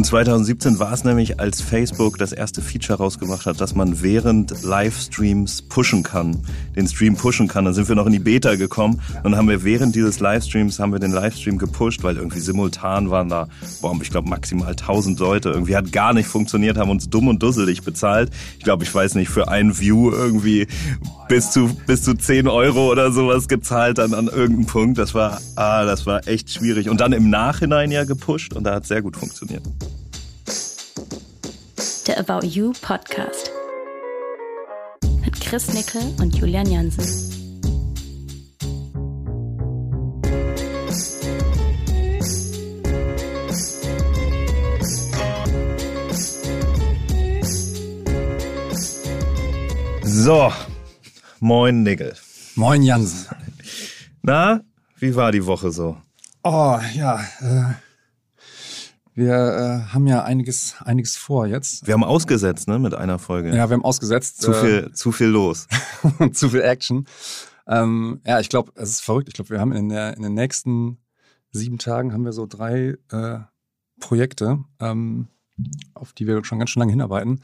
Und 2017 war es nämlich, als Facebook das erste Feature rausgemacht hat, dass man während Livestreams pushen kann, den Stream pushen kann. Dann sind wir noch in die Beta gekommen und haben wir während dieses Livestreams haben wir den Livestream gepusht, weil irgendwie simultan waren da, boah, ich glaube maximal 1000 Leute. Irgendwie hat gar nicht funktioniert, haben uns dumm und dusselig bezahlt. Ich glaube, ich weiß nicht, für ein View irgendwie bis zu bis zu 10 Euro oder sowas gezahlt dann an irgendeinem Punkt. Das war, ah, das war echt schwierig. Und dann im Nachhinein ja gepusht und da hat sehr gut funktioniert der About You Podcast. Mit Chris Nickel und Julian Jansen. So, moin Nickel. Moin Jansen. Na, wie war die Woche so? Oh, ja, äh, wir äh, haben ja einiges, einiges vor jetzt. Wir haben ausgesetzt, ne, mit einer Folge. Ja, wir haben ausgesetzt. Zu viel, äh, zu viel los. zu viel Action. Ähm, ja, ich glaube, es ist verrückt. Ich glaube, wir haben in, der, in den nächsten sieben Tagen haben wir so drei äh, Projekte, ähm, auf die wir schon ganz schön lange hinarbeiten.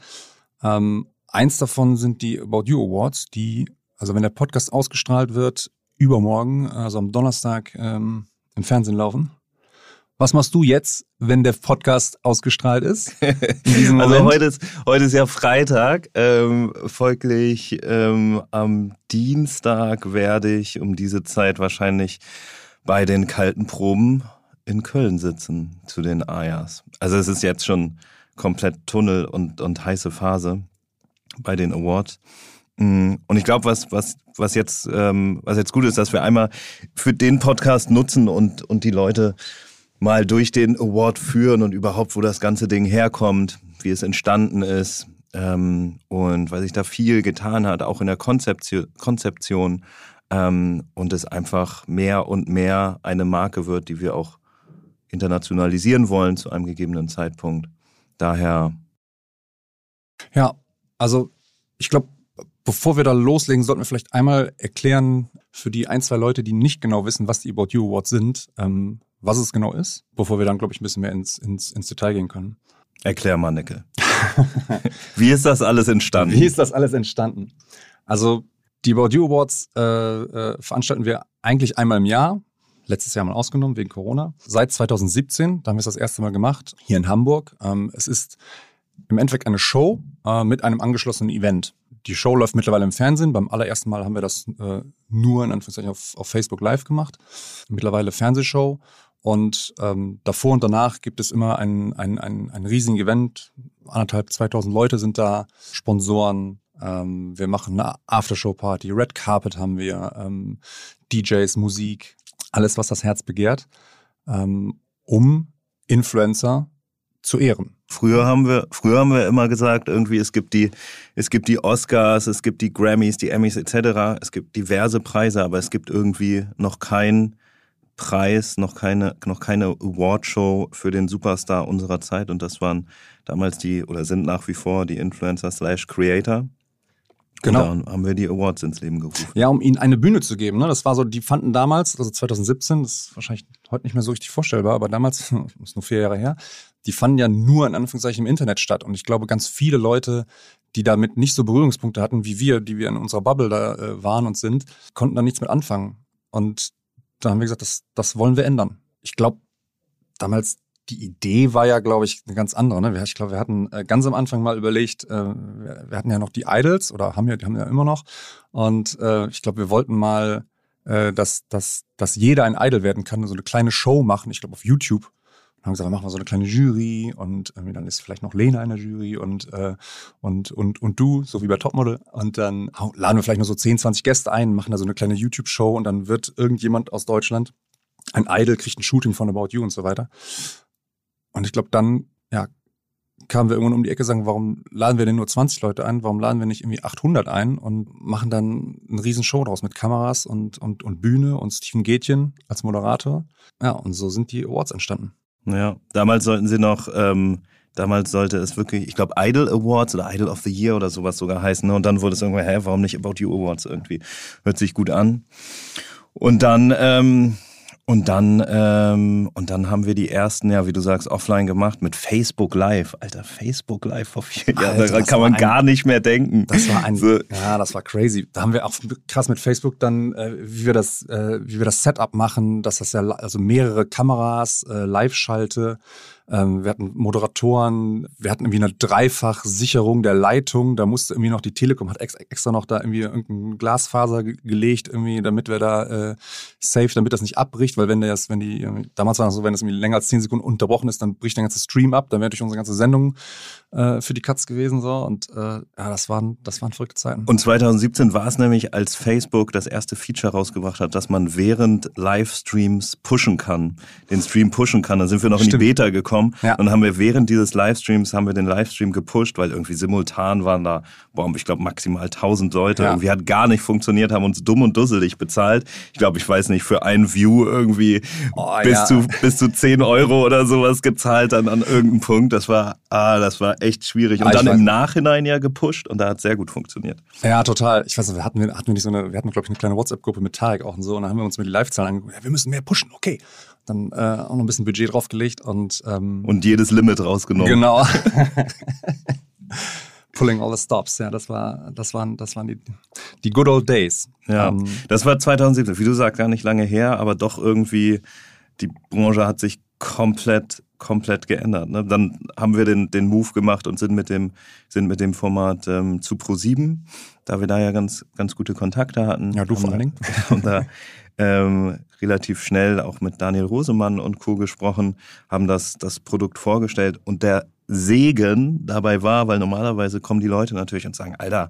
Ähm, eins davon sind die About You Awards, die, also wenn der Podcast ausgestrahlt wird, übermorgen, also am Donnerstag, ähm, im Fernsehen laufen. Was machst du jetzt, wenn der Podcast ausgestrahlt ist? also heute ist, heute ist ja Freitag. Ähm, folglich ähm, am Dienstag werde ich um diese Zeit wahrscheinlich bei den kalten Proben in Köln sitzen zu den Ayas. Also es ist jetzt schon komplett Tunnel und, und heiße Phase bei den Awards. Mm, und ich glaube, was, was, was, jetzt, ähm, was jetzt gut ist, dass wir einmal für den Podcast nutzen und, und die Leute mal durch den Award führen und überhaupt, wo das ganze Ding herkommt, wie es entstanden ist ähm, und weil sich da viel getan hat, auch in der Konzeption, Konzeption ähm, und es einfach mehr und mehr eine Marke wird, die wir auch internationalisieren wollen zu einem gegebenen Zeitpunkt. Daher. Ja, also ich glaube, bevor wir da loslegen, sollten wir vielleicht einmal erklären für die ein, zwei Leute, die nicht genau wissen, was die About You Awards sind, ähm, was es genau ist, bevor wir dann, glaube ich, ein bisschen mehr ins, ins, ins Detail gehen können. Erklär mal, Nickel. Wie ist das alles entstanden? Wie ist das alles entstanden? Also die You Awards äh, äh, veranstalten wir eigentlich einmal im Jahr. Letztes Jahr mal ausgenommen wegen Corona. Seit 2017, da haben wir es das erste Mal gemacht, hier in Hamburg. Ähm, es ist im Endeffekt eine Show äh, mit einem angeschlossenen Event. Die Show läuft mittlerweile im Fernsehen. Beim allerersten Mal haben wir das äh, nur in Anführungszeichen auf, auf Facebook Live gemacht. Mittlerweile Fernsehshow und ähm, davor und danach gibt es immer ein, ein, ein, ein riesigen Event. Anderthalb, 2000 Leute sind da, Sponsoren. Ähm, wir machen eine Aftershow-Party, Red Carpet haben wir, ähm, DJs, Musik, alles, was das Herz begehrt, ähm, um Influencer zu ehren. Früher haben wir, früher haben wir immer gesagt, irgendwie es gibt die, es gibt die Oscars, es gibt die Grammys, die Emmys etc. Es gibt diverse Preise, aber es gibt irgendwie noch kein Preis, noch keine, noch keine Awardshow für den Superstar unserer Zeit. Und das waren damals die, oder sind nach wie vor die Influencer slash Creator. Genau. Und dann haben wir die Awards ins Leben gerufen. Ja, um ihnen eine Bühne zu geben. Ne? Das war so, die fanden damals, also 2017, das ist wahrscheinlich heute nicht mehr so richtig vorstellbar, aber damals, das ist nur vier Jahre her, die fanden ja nur in Anführungszeichen im Internet statt. Und ich glaube, ganz viele Leute, die damit nicht so Berührungspunkte hatten wie wir, die wir in unserer Bubble da äh, waren und sind, konnten da nichts mit anfangen. Und da haben wir gesagt, das, das wollen wir ändern. Ich glaube, damals die Idee war ja, glaube ich, eine ganz andere. Ne? Ich glaube, wir hatten äh, ganz am Anfang mal überlegt, äh, wir hatten ja noch die Idols oder haben ja, die haben ja immer noch. Und äh, ich glaube, wir wollten mal, dass, dass, dass jeder ein Idol werden kann, so eine kleine Show machen, ich glaube auf YouTube. Haben gesagt, machen wir so eine kleine Jury und äh, dann ist vielleicht noch Lena in der Jury und, äh, und, und, und du, so wie bei Topmodel. Und dann laden wir vielleicht noch so 10, 20 Gäste ein, machen da so eine kleine YouTube-Show und dann wird irgendjemand aus Deutschland, ein Idol, kriegt ein Shooting von About You und so weiter. Und ich glaube, dann ja, kamen wir irgendwann um die Ecke sagen, warum laden wir denn nur 20 Leute ein? Warum laden wir nicht irgendwie 800 ein und machen dann eine riesen Show draus mit Kameras und, und, und Bühne und Steven Gätchen als Moderator? Ja, und so sind die Awards entstanden. Ja, damals sollten sie noch, ähm, damals sollte es wirklich, ich glaube, Idol Awards oder Idol of the Year oder sowas sogar heißen. Ne? Und dann wurde es irgendwann, hä, warum nicht About You Awards irgendwie? Hört sich gut an. Und dann, ähm, Und dann, ähm, und dann haben wir die ersten, ja, wie du sagst, offline gemacht mit Facebook Live. Alter, Facebook Live vor vier Jahren, daran kann man ein, gar nicht mehr denken. Das war ein, so. ja, das war crazy. Da haben wir auch krass mit Facebook dann, äh, wie wir das, äh, wie wir das Setup machen, dass das ja, also mehrere Kameras, äh, Live-Schalte, wir hatten Moderatoren, wir hatten irgendwie eine Dreifach-Sicherung der Leitung. Da musste irgendwie noch die Telekom hat extra noch da irgendwie irgendein Glasfaser gelegt, irgendwie, damit wir da äh, safe, damit das nicht abbricht, weil wenn das, wenn die, damals war es so, wenn das irgendwie länger als zehn Sekunden unterbrochen ist, dann bricht der ganze Stream ab, dann wäre durch unsere ganze Sendung äh, für die Katz gewesen so und äh, ja, das waren, das waren verrückte Zeiten. Und 2017 war es nämlich, als Facebook das erste Feature rausgebracht hat, dass man während Livestreams pushen kann, den Stream pushen kann. Dann sind wir noch Stimmt. in die Beta gekommen bekommen. Ja. Und haben wir während dieses Livestreams haben wir den Livestream gepusht, weil irgendwie simultan waren da, boah, ich glaube maximal 1000 Leute. Ja. Irgendwie hat gar nicht funktioniert, haben uns dumm und dusselig bezahlt. Ich glaube, ich weiß nicht, für ein View irgendwie oh, bis, ja. zu, bis zu 10 Euro oder sowas gezahlt dann an irgendeinem Punkt. Das war, ah, das war echt schwierig. Und dann im Nachhinein ja gepusht und da hat sehr gut funktioniert. Ja, total. Ich weiß nicht, wir hatten, wir hatten nicht so eine, wir hatten, glaube ich, eine kleine WhatsApp-Gruppe mit Tarek auch und so. Und dann haben wir uns mit die Live-Zahlen angeguckt. Ja, wir müssen mehr pushen, okay dann äh, auch noch ein bisschen Budget draufgelegt und ähm, und jedes Limit rausgenommen. Genau. Pulling all the stops, ja, das war, das waren, das waren die, die good old days. Ja, ähm, das war 2017, wie du sagst, gar nicht lange her, aber doch irgendwie die Branche hat sich komplett, komplett geändert. Ne? Dann haben wir den, den Move gemacht und sind mit dem, sind mit dem Format ähm, zu Pro7, da wir da ja ganz, ganz gute Kontakte hatten. Ja, du vor allen Dingen. Und da ähm, relativ schnell auch mit Daniel Rosemann und Co. gesprochen, haben das, das Produkt vorgestellt und der Segen dabei war, weil normalerweise kommen die Leute natürlich und sagen, Alter,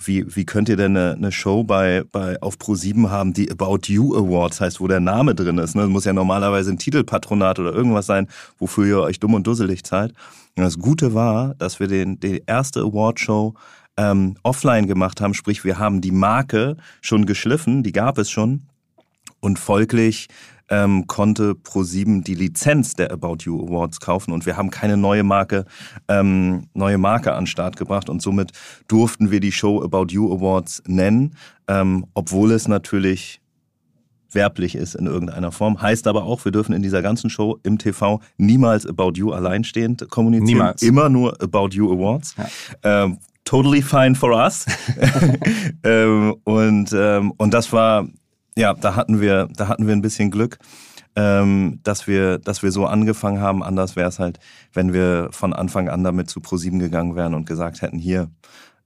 wie, wie könnt ihr denn eine, eine Show bei, bei auf Pro7 haben, die About You Awards heißt, wo der Name drin ist? Ne? Das muss ja normalerweise ein Titelpatronat oder irgendwas sein, wofür ihr euch dumm und dusselig zahlt. Und das Gute war, dass wir den, die erste Awardshow ähm, offline gemacht haben, sprich wir haben die Marke schon geschliffen, die gab es schon und folglich ähm, konnte Pro7 die Lizenz der About You Awards kaufen und wir haben keine neue Marke, ähm, neue Marke an den Start gebracht und somit durften wir die Show About You Awards nennen, ähm, obwohl es natürlich werblich ist in irgendeiner Form. Heißt aber auch, wir dürfen in dieser ganzen Show im TV niemals About You alleinstehend kommunizieren. Niemals. Immer nur About You Awards. Ja. Ähm, totally fine for us. ähm, und, ähm, und das war ja, da hatten wir, da hatten wir ein bisschen Glück, ähm, dass wir, dass wir so angefangen haben. Anders wäre es halt, wenn wir von Anfang an damit zu Pro7 gegangen wären und gesagt hätten, hier,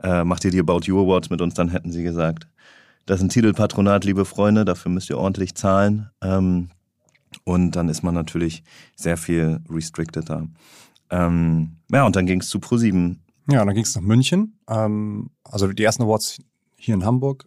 äh, macht ihr die About You Awards mit uns, dann hätten sie gesagt, das ist ein Titelpatronat, liebe Freunde, dafür müsst ihr ordentlich zahlen. Ähm, und dann ist man natürlich sehr viel restricteder. Ähm, ja, und dann ging es zu Pro7. Ja, dann ging es nach München. Ähm, also die ersten Awards hier in Hamburg.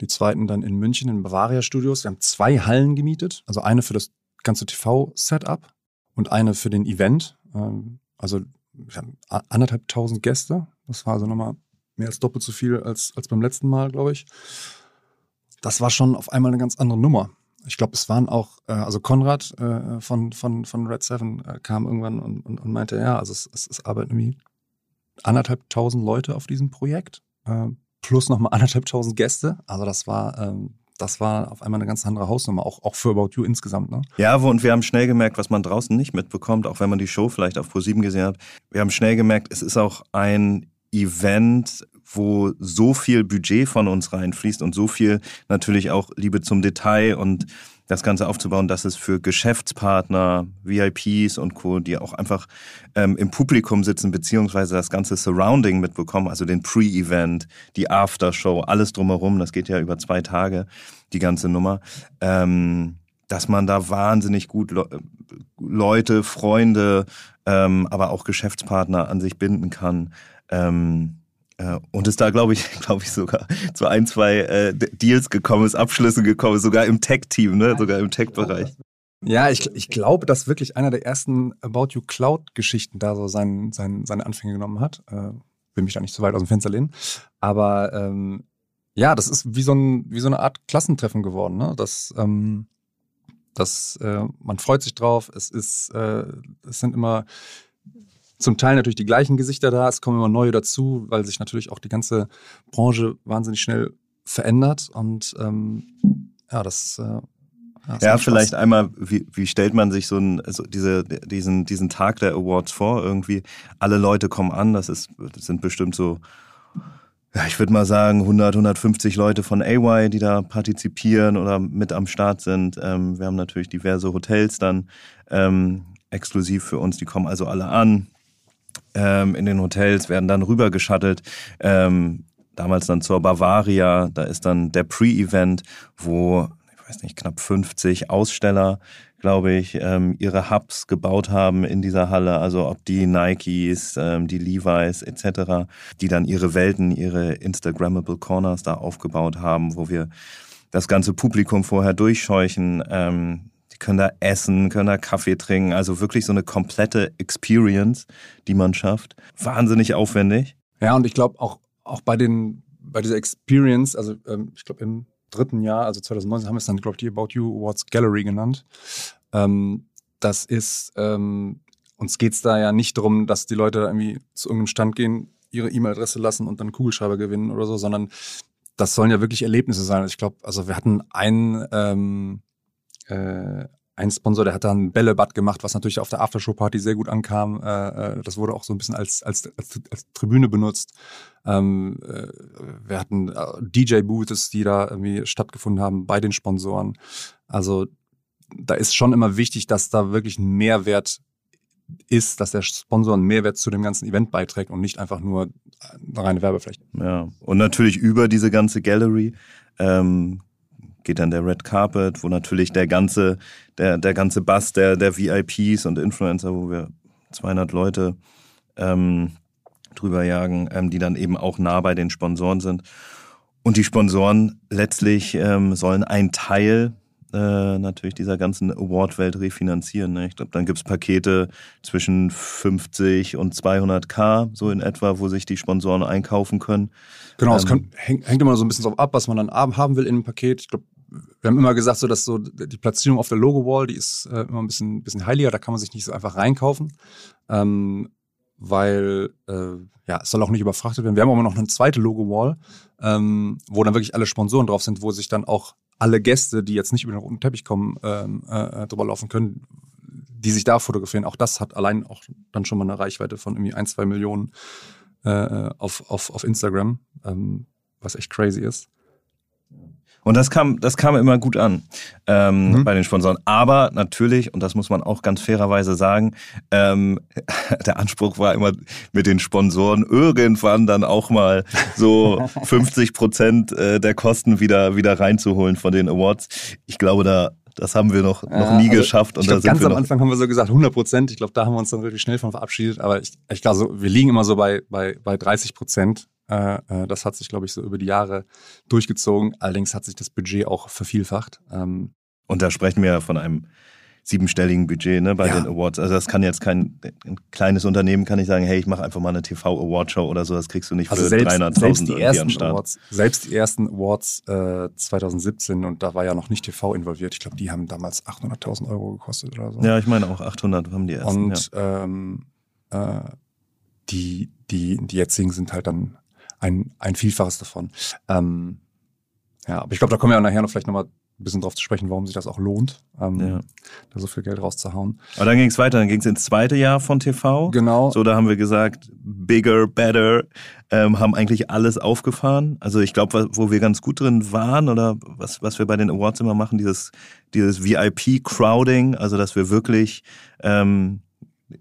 Ähm, die zweiten dann in München in Bavaria Studios. Wir haben zwei Hallen gemietet, also eine für das ganze TV-Setup und eine für den Event. Ähm, also wir haben anderthalb tausend Gäste. Das war also nochmal mehr als doppelt so viel als, als beim letzten Mal, glaube ich. Das war schon auf einmal eine ganz andere Nummer. Ich glaube, es waren auch, äh, also Konrad äh, von, von, von Red Seven äh, kam irgendwann und, und, und, meinte, ja, also es, es, es arbeiten irgendwie anderthalb tausend Leute auf diesem Projekt plus nochmal anderthalbtausend Gäste. Also das war, ähm, das war auf einmal eine ganz andere Hausnummer, auch, auch für About You insgesamt. Ne? Ja, und wir haben schnell gemerkt, was man draußen nicht mitbekommt, auch wenn man die Show vielleicht auf Pro7 gesehen hat. Wir haben schnell gemerkt, es ist auch ein Event, wo so viel Budget von uns reinfließt und so viel natürlich auch Liebe zum Detail und das Ganze aufzubauen, dass es für Geschäftspartner, VIPs und Co., die auch einfach ähm, im Publikum sitzen, beziehungsweise das ganze Surrounding mitbekommen, also den Pre-Event, die Aftershow, alles drumherum, das geht ja über zwei Tage, die ganze Nummer, ähm, dass man da wahnsinnig gut Le Leute, Freunde, ähm, aber auch Geschäftspartner an sich binden kann. Ähm, äh, und ist da, glaube ich, glaube ich, sogar zu ein, zwei äh, Deals gekommen ist, Abschlüsse gekommen ist, sogar im Tech-Team, ne? sogar im Tech-Bereich. Ja, ich, ich glaube, dass wirklich einer der ersten About You Cloud-Geschichten da so sein, sein, seine Anfänge genommen hat. Äh, will mich da nicht zu weit aus dem Fenster lehnen. Aber ähm, ja, das ist wie so, ein, wie so eine Art Klassentreffen geworden. Ne? Das, ähm, das, äh, man freut sich drauf. Es ist, äh, es sind immer zum Teil natürlich die gleichen Gesichter da, es kommen immer neue dazu, weil sich natürlich auch die ganze Branche wahnsinnig schnell verändert. Und ähm, ja, das äh, ja, vielleicht einmal, wie, wie stellt man sich so ein, also diese, diesen, diesen Tag der Awards vor? Irgendwie, alle Leute kommen an, das, ist, das sind bestimmt so, ja, ich würde mal sagen, 100, 150 Leute von AY, die da partizipieren oder mit am Start sind. Ähm, wir haben natürlich diverse Hotels dann ähm, exklusiv für uns, die kommen also alle an. Ähm, in den Hotels werden dann rübergeschattelt. Ähm, damals dann zur Bavaria, da ist dann der Pre-Event, wo weiß nicht, knapp 50 Aussteller, glaube ich, ähm, ihre Hubs gebaut haben in dieser Halle. Also ob die Nikes, ähm, die Levi's etc., die dann ihre Welten, ihre Instagrammable Corners da aufgebaut haben, wo wir das ganze Publikum vorher durchscheuchen. Ähm, können da essen, können da Kaffee trinken. Also wirklich so eine komplette Experience, die man schafft. Wahnsinnig aufwendig. Ja, und ich glaube auch, auch bei den bei dieser Experience, also ähm, ich glaube im dritten Jahr, also 2019, haben wir es dann, glaube ich, die About You Awards Gallery genannt. Ähm, das ist, ähm, uns geht es da ja nicht darum, dass die Leute irgendwie zu irgendeinem Stand gehen, ihre E-Mail-Adresse lassen und dann Kugelschreiber gewinnen oder so, sondern das sollen ja wirklich Erlebnisse sein. Ich glaube, also wir hatten einen, ähm, äh, ein Sponsor, der hat da ein Bällebad gemacht, was natürlich auf der Aftershow-Party sehr gut ankam. Äh, äh, das wurde auch so ein bisschen als, als, als, als Tribüne benutzt. Ähm, äh, wir hatten äh, DJ-Booths, die da irgendwie stattgefunden haben bei den Sponsoren. Also da ist schon immer wichtig, dass da wirklich ein Mehrwert ist, dass der Sponsor einen Mehrwert zu dem ganzen Event beiträgt und nicht einfach nur eine reine Werbefläche. Ja, und natürlich über diese ganze Gallery ähm, geht dann der Red Carpet, wo natürlich der ganze, der, der ganze Bass der, der VIPs und Influencer, wo wir 200 Leute ähm, drüber jagen, ähm, die dann eben auch nah bei den Sponsoren sind. Und die Sponsoren letztlich ähm, sollen einen Teil äh, natürlich dieser ganzen Award-Welt refinanzieren. Ne? Ich glaube, dann gibt's Pakete zwischen 50 und 200k, so in etwa, wo sich die Sponsoren einkaufen können. Genau, es ähm, hängt, hängt immer so ein bisschen drauf ab, was man dann haben will in einem Paket. Ich glaube, wir haben immer gesagt, so dass so die Platzierung auf der Logo-Wall, die ist äh, immer ein bisschen, bisschen heiliger, da kann man sich nicht so einfach reinkaufen. Ähm, weil äh, ja, es soll auch nicht überfrachtet werden. Wir haben aber noch eine zweite Logo-Wall, ähm, wo dann wirklich alle Sponsoren drauf sind, wo sich dann auch alle Gäste, die jetzt nicht über den roten Teppich kommen, ähm, äh, drüber laufen können, die sich da fotografieren. Auch das hat allein auch dann schon mal eine Reichweite von irgendwie ein, zwei Millionen äh, auf, auf, auf Instagram, ähm, was echt crazy ist. Und das kam, das kam immer gut an ähm, mhm. bei den Sponsoren. Aber natürlich, und das muss man auch ganz fairerweise sagen, ähm, der Anspruch war immer mit den Sponsoren irgendwann dann auch mal so 50 Prozent äh, der Kosten wieder, wieder reinzuholen von den Awards. Ich glaube, da das haben wir noch, noch ja, nie also geschafft. Und glaub, ganz am Anfang haben wir so gesagt 100 Prozent. Ich glaube, da haben wir uns dann wirklich schnell von verabschiedet. Aber ich, ich glaube, so, wir liegen immer so bei, bei, bei 30 Prozent. Äh, äh, das hat sich, glaube ich, so über die Jahre durchgezogen. Allerdings hat sich das Budget auch vervielfacht. Ähm, und da sprechen wir von einem siebenstelligen Budget ne, bei ja. den Awards. Also das kann jetzt kein ein kleines Unternehmen kann nicht sagen, hey, ich mache einfach mal eine TV Award Show oder so. Das kriegst du nicht also für 300.000 die ersten Awards, Selbst die ersten Awards äh, 2017 und da war ja noch nicht TV involviert. Ich glaube, die haben damals 800.000 Euro gekostet oder so. Ja, ich meine auch 800 haben die ersten. Und ja. ähm, äh, die die die jetzigen sind halt dann ein, ein Vielfaches davon. Ähm, ja, aber ich glaube, da kommen wir ja nachher noch vielleicht nochmal ein bisschen drauf zu sprechen, warum sich das auch lohnt, ähm, ja. da so viel Geld rauszuhauen. Aber dann ging es weiter, dann ging es ins zweite Jahr von TV. Genau. So, da haben wir gesagt, bigger, better, ähm, haben eigentlich alles aufgefahren. Also ich glaube, wo wir ganz gut drin waren oder was, was wir bei den Awards immer machen, dieses, dieses VIP-Crowding, also dass wir wirklich ähm,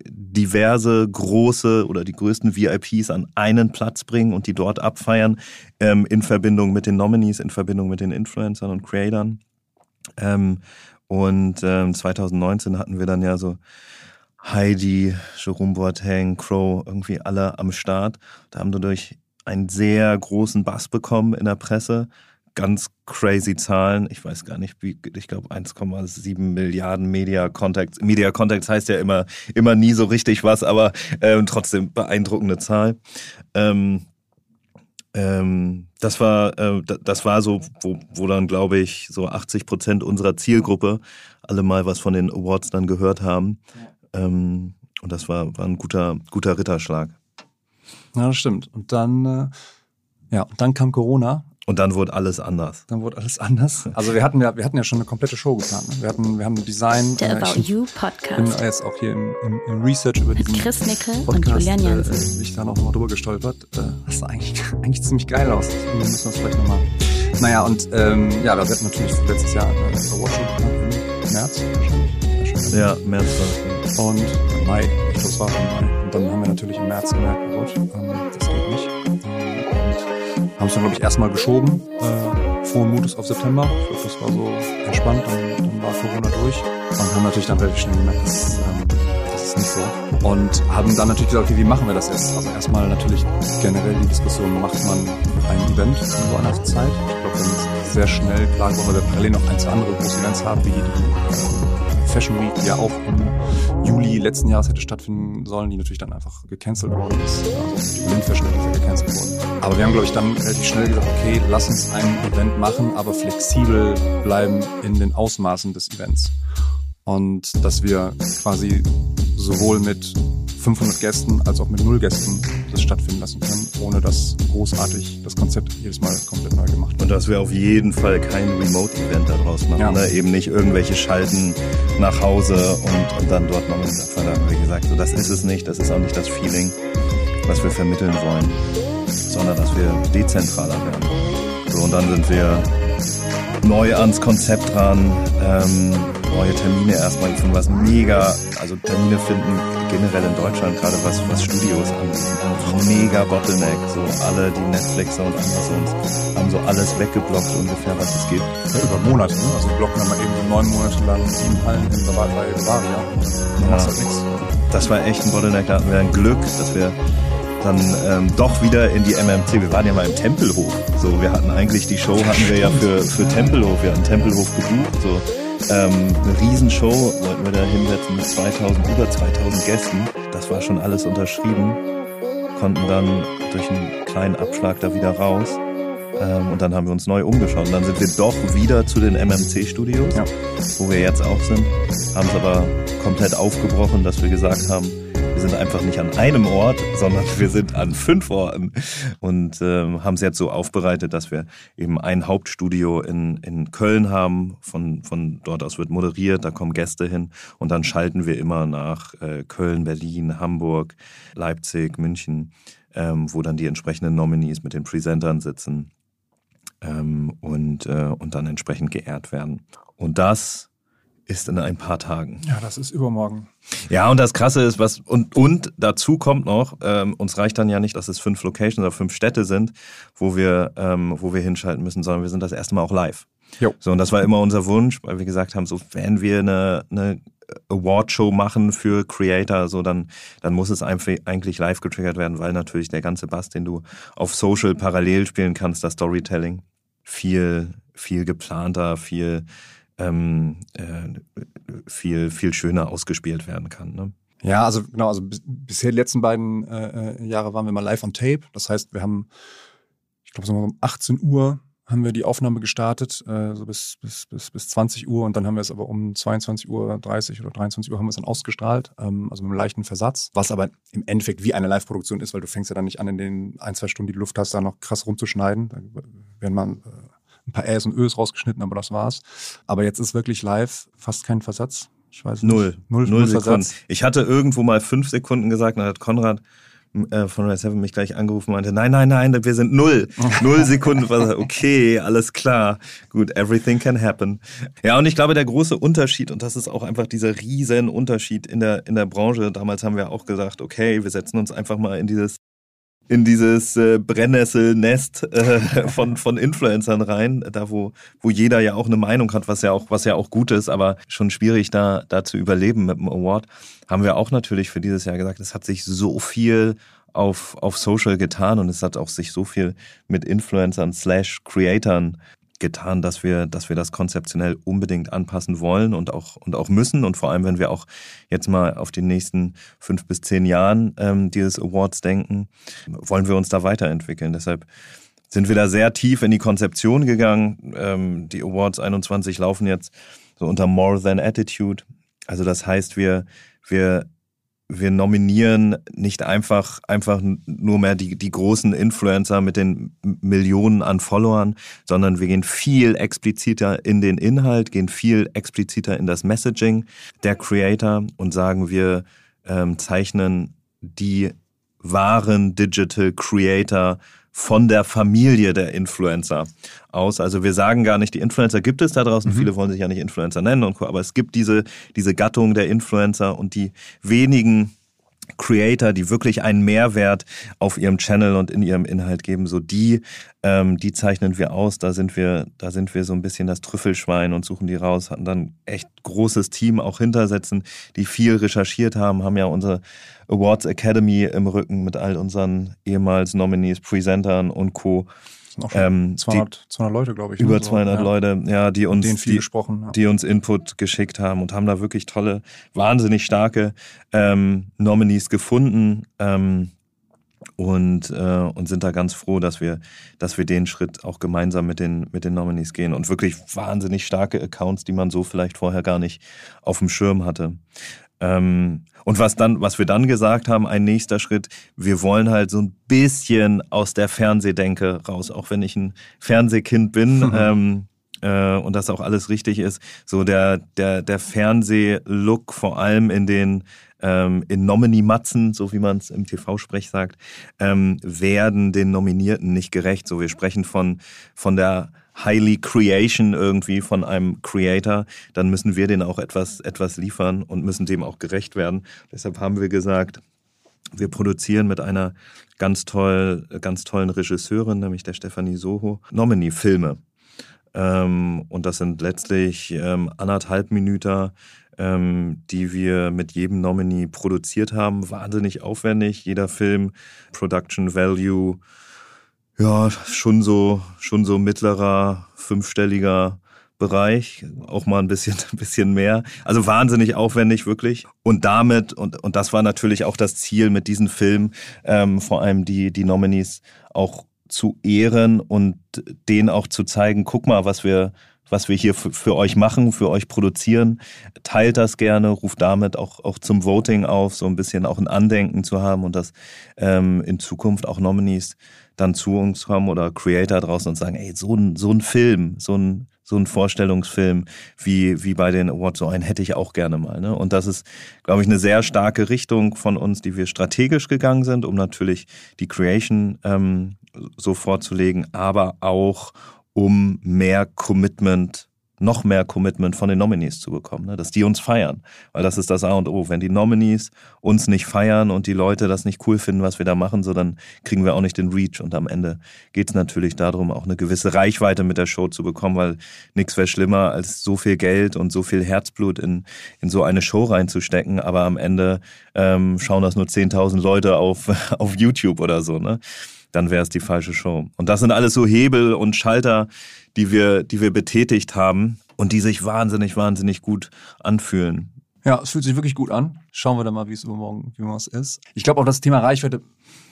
diverse große oder die größten VIPs an einen Platz bringen und die dort abfeiern, ähm, in Verbindung mit den Nominees, in Verbindung mit den Influencern und Creatern. Ähm, und ähm, 2019 hatten wir dann ja so Heidi, Jerome Boateng, Crow, irgendwie alle am Start. Da haben wir durch einen sehr großen Bass bekommen in der Presse ganz crazy Zahlen. Ich weiß gar nicht, wie, ich glaube 1,7 Milliarden Media Contacts. Media Contacts heißt ja immer, immer nie so richtig was, aber ähm, trotzdem beeindruckende Zahl. Ähm, ähm, das war, äh, das war so, wo, wo dann glaube ich so 80 Prozent unserer Zielgruppe alle mal was von den Awards dann gehört haben. Ähm, und das war, war ein guter, guter Ritterschlag. Ja, das stimmt. Und dann, äh, ja, und dann kam Corona Und dann wurde alles anders. Dann wurde alles anders. Also wir hatten ja, wir hatten ja schon eine komplette Show geplant. Ne? Wir hatten, wir haben ein Design. Der äh, About You Podcast. bin jetzt auch hier im, im, im Research über diesen Chris Nickel Podcast, und Julian Jansen. Äh, bin ich da noch mal drüber gestolpert. Äh, das sah eigentlich, eigentlich ziemlich geil aus. Deswegen müssen wir es vielleicht nochmal. Naja, und ähm, ja, wir hatten natürlich letztes Jahr eine Award im März wahrscheinlich. Ja, März war Und Mai, ich glaube, es war im Mai. Und dann haben wir natürlich im März gemerkt, oh Gott, ähm, das geht nicht. Es dann, glaube ich, erstmal geschoben, äh, frohen Mutes auf September. Ich glaube, das war so entspannt, dann, dann war Corona durch. Und haben natürlich dann relativ schnell gemerkt, dass, ähm, das ist nicht so. Und haben dann natürlich gesagt, okay, wie machen wir das jetzt? Also erstmal natürlich generell die Diskussion, macht man ein Event in so einer Zeit? Ich glaube, dann ist sehr schnell klar geworden, weil wir parallel noch ein, zwei andere große Events haben, wie die Fashion Week, die ja auch im Juli letzten Jahres hätte stattfinden sollen, die natürlich dann einfach gecancelt worden ist. Also die Berlin Fashion Week ist gecancelt worden. Aber wir haben, glaube ich, dann relativ schnell gesagt, okay, lass uns ein Event machen, aber flexibel bleiben in den Ausmaßen des Events. Und dass wir quasi sowohl mit 500 Gästen als auch mit null Gästen das stattfinden lassen können, ohne dass großartig das Konzept jedes Mal komplett neu gemacht wird. Und dass wir auf jeden Fall kein Remote-Event daraus machen. Ja. Ne? Eben nicht irgendwelche Schalten nach Hause und, und dann dort machen. Verdammt, wie gesagt, so das ist es nicht. Das ist auch nicht das Feeling, was wir vermitteln wollen, sondern dass wir dezentraler werden. So, und dann sind wir neu ans Konzept dran, ähm, neue Termine erstmal gefunden, was mega, also Termine finden generell in Deutschland, gerade was, was Studios angeht, mega Bottleneck, so alle, die Netflixer und Amazons haben so alles weggeblockt ungefähr, was es gibt. Ja, über Monate, ne? Also wir blocken dann mal eben so neun Monate lang sieben Hallen in Bava- bei Bavaria. Ja. halt nichts. Das war echt ein Bottleneck, da hatten wir ein Glück, dass wir dann ähm, doch wieder in die MMC, wir waren ja mal im Tempelhof, so wir hatten eigentlich die Show hatten wir ja für, für Tempelhof, wir hatten Tempelhof gebucht, so ähm, eine Riesenshow wollten wir da hinsetzen mit 2000, über 2000 Gästen, das war schon alles unterschrieben, konnten dann durch einen kleinen Abschlag da wieder raus. Ähm, und dann haben wir uns neu umgeschaut. Und dann sind wir doch wieder zu den MMC-Studios, Ja. wo wir jetzt auch sind, haben es aber komplett aufgebrochen, dass wir gesagt haben, wir sind einfach nicht an einem Ort, sondern wir sind an fünf Orten und ähm, haben es jetzt so aufbereitet, dass wir eben ein Hauptstudio in, in Köln haben. Von, von dort aus wird moderiert, da kommen Gäste hin und dann schalten wir immer nach äh, Köln, Berlin, Hamburg, Leipzig, München, ähm, wo dann die entsprechenden Nominees mit den Presentern sitzen ähm, und, äh, und dann entsprechend geehrt werden. Und das ist in ein paar Tagen. Ja, das ist übermorgen. Ja, und das Krasse ist, was, und, und dazu kommt noch, ähm, uns reicht dann ja nicht, dass es fünf Locations oder fünf Städte sind, wo wir, ähm, wo wir hinschalten müssen, sondern wir sind das erste Mal auch live. Jo. So, und das war immer unser Wunsch, weil wir gesagt haben, so, wenn wir eine, eine Awardshow machen für Creator, so, dann, dann muss es eigentlich live getriggert werden, weil natürlich der ganze Bass, den du auf Social parallel spielen kannst, das Storytelling, viel, viel geplanter, viel, ähm, äh, viel, viel schöner ausgespielt werden kann. Ne? Ja, also genau, also bis, bisher die letzten beiden äh, äh, Jahre waren wir mal live on tape. Das heißt, wir haben, ich glaube, so um 18 Uhr haben wir die Aufnahme gestartet, äh, so bis, bis, bis, bis 20 Uhr und dann haben wir es aber um 22 Uhr 30 oder 23 Uhr haben wir es dann ausgestrahlt, ähm, also mit einem leichten Versatz, was aber im Endeffekt wie eine Live-Produktion ist, weil du fängst ja dann nicht an, in den ein, zwei Stunden, die du Luft hast, da noch krass rumzuschneiden. Da werden mal äh, ein paar Äs und Ös rausgeschnitten, aber das war's. Aber jetzt ist wirklich live fast kein Versatz. Ich weiß nicht. Null. Null, Null null Sekunden. Versatz. Ich hatte irgendwo mal fünf Sekunden gesagt, dann hat Konrad äh, von Red Seven mich gleich angerufen und meinte, nein, nein, nein, wir sind null. Null Sekunden. Okay, alles klar. Gut, everything can happen. Ja, und ich glaube, der große Unterschied, und das ist auch einfach dieser riesen Unterschied in der, in der Branche, damals haben wir auch gesagt, okay, wir setzen uns einfach mal in dieses in dieses äh, Brennnesselnest äh, von, von Influencern rein, da wo, wo jeder ja auch eine Meinung hat, was ja auch, was ja auch gut ist, aber schon schwierig da, da zu überleben mit dem Award, haben wir auch natürlich für dieses Jahr gesagt, es hat sich so viel auf, auf Social getan und es hat auch sich so viel mit Influencern slash Creatoren getan, dass wir, dass wir das konzeptionell unbedingt anpassen wollen und auch, und auch müssen. Und vor allem, wenn wir auch jetzt mal auf die nächsten fünf bis zehn Jahren ähm, dieses Awards denken, wollen wir uns da weiterentwickeln. Deshalb sind wir da sehr tief in die Konzeption gegangen. Ähm, die Awards 21 laufen jetzt so unter More Than Attitude. Also das heißt, wir, wir wir nominieren nicht einfach, einfach nur mehr die, die großen Influencer mit den Millionen an Followern, sondern wir gehen viel expliziter in den Inhalt, gehen viel expliziter in das Messaging der Creator und sagen, wir ähm, zeichnen die wahren Digital Creator von der Familie der Influencer aus. Also wir sagen gar nicht, die Influencer gibt es da draußen. Mhm. Viele wollen sich ja nicht Influencer nennen und co. Aber es gibt diese, diese Gattung der Influencer und die wenigen Creator, die wirklich einen Mehrwert auf ihrem Channel und in ihrem Inhalt geben, so die, ähm, die zeichnen wir aus. Da sind wir, da sind wir so ein bisschen das Trüffelschwein und suchen die raus. Hatten dann echt großes Team auch hintersetzen, die viel recherchiert haben, haben ja unsere Awards Academy im Rücken mit all unseren ehemals Nominees, Presentern und Co. Ähm, 200, 200 Leute, glaube ich. Ne? Über 200 ja. Leute, ja, die uns, die, ja. die, uns Input geschickt haben und haben da wirklich tolle, wahnsinnig starke ähm, Nominees gefunden. Ähm, und, äh, und sind da ganz froh, dass wir, dass wir den Schritt auch gemeinsam mit den, mit den Nominees gehen und wirklich wahnsinnig starke Accounts, die man so vielleicht vorher gar nicht auf dem Schirm hatte. Ähm, und was dann, was wir dann gesagt haben, ein nächster Schritt, wir wollen halt so ein bisschen aus der Fernsehdenke raus, auch wenn ich ein Fernsehkind bin. Mhm. Ähm, äh, und das auch alles richtig ist, so der, der, der Fernsehlook, vor allem in den ähm, in Nomini-Matzen, so wie man es im TV-Sprech sagt, ähm, werden den Nominierten nicht gerecht. So, wir sprechen von, von der Highly Creation irgendwie von einem Creator, dann müssen wir den auch etwas, etwas liefern und müssen dem auch gerecht werden. Deshalb haben wir gesagt, wir produzieren mit einer ganz toll, ganz tollen Regisseurin, nämlich der Stefanie Soho, Nomini-Filme. Ähm, und das sind letztlich ähm, anderthalb Minuten, ähm, die wir mit jedem Nominee produziert haben. Wahnsinnig aufwendig. Jeder Film, Production Value ja, schon so, schon so mittlerer, fünfstelliger Bereich, auch mal ein bisschen, ein bisschen mehr. Also wahnsinnig aufwendig, wirklich. Und damit, und, und das war natürlich auch das Ziel mit diesem Film, ähm, vor allem die, die Nominees auch zu ehren und denen auch zu zeigen, guck mal, was wir, was wir hier für, für euch machen, für euch produzieren. Teilt das gerne, ruft damit auch, auch zum Voting auf, so ein bisschen auch ein Andenken zu haben und dass ähm, in Zukunft auch Nominees dann zu uns kommen oder Creator draußen und sagen, ey, so ein, so ein Film, so ein, so ein Vorstellungsfilm wie, wie bei den Awards, so einen hätte ich auch gerne mal. Ne? Und das ist, glaube ich, eine sehr starke Richtung von uns, die wir strategisch gegangen sind, um natürlich die Creation ähm, so vorzulegen, aber auch um mehr Commitment noch mehr Commitment von den Nominees zu bekommen, ne? dass die uns feiern. Weil das ist das A und O. Wenn die Nominees uns nicht feiern und die Leute das nicht cool finden, was wir da machen, so dann kriegen wir auch nicht den Reach. Und am Ende geht es natürlich darum, auch eine gewisse Reichweite mit der Show zu bekommen, weil nichts wäre schlimmer, als so viel Geld und so viel Herzblut in, in so eine Show reinzustecken. Aber am Ende ähm, schauen das nur 10.000 Leute auf, auf YouTube oder so. Ne? Dann wäre es die falsche Show. Und das sind alles so Hebel und Schalter, die wir, die wir betätigt haben und die sich wahnsinnig, wahnsinnig gut anfühlen. Ja, es fühlt sich wirklich gut an. Schauen wir dann mal, wie es übermorgen, wie es ist. Ich glaube auch das Thema Reichweite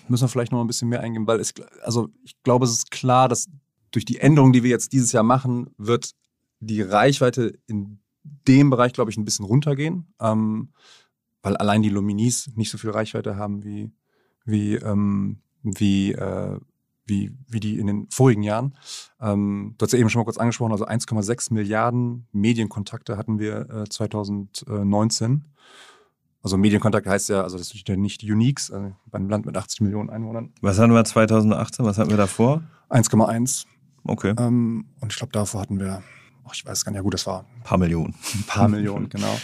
müssen wir vielleicht noch ein bisschen mehr eingehen, weil es, also ich glaube, es ist klar, dass durch die Änderungen, die wir jetzt dieses Jahr machen, wird die Reichweite in dem Bereich, glaube ich, ein bisschen runtergehen, ähm, weil allein die Luminis nicht so viel Reichweite haben wie, wie ähm, wie, äh, wie, wie die in den vorigen Jahren. Ähm, du hast ja eben schon mal kurz angesprochen, also 1,6 Milliarden Medienkontakte hatten wir äh, 2019. Also Medienkontakt heißt ja, also das ist ja nicht Uniques, also bei einem Land mit 80 Millionen Einwohnern. Was hatten wir 2018? Was hatten wir davor? 1,1. Okay. Ähm, und ich glaube, davor hatten wir oh, ich weiß gar nicht, ja gut, das war ein paar Millionen. Ein paar Millionen, genau.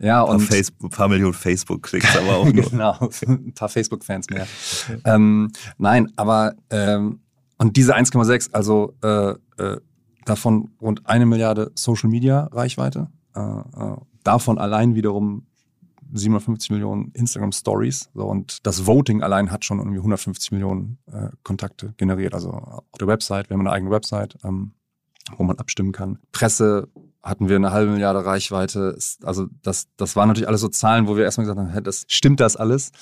Ja, und ein paar, Facebook, paar Millionen Facebook-Klicks, aber auch nur. genau, ein paar Facebook-Fans mehr. ähm, nein, aber ähm, und diese 1,6, also äh, äh, davon rund eine Milliarde Social-Media-Reichweite, äh, äh, davon allein wiederum 750 Millionen Instagram Stories. So, und das Voting allein hat schon irgendwie 150 Millionen äh, Kontakte generiert. Also auf der Website, wir haben eine eigene Website. Ähm, wo man abstimmen kann. Presse hatten wir eine halbe Milliarde Reichweite. Also das, das waren natürlich alles so Zahlen, wo wir erstmal gesagt haben, das stimmt das alles.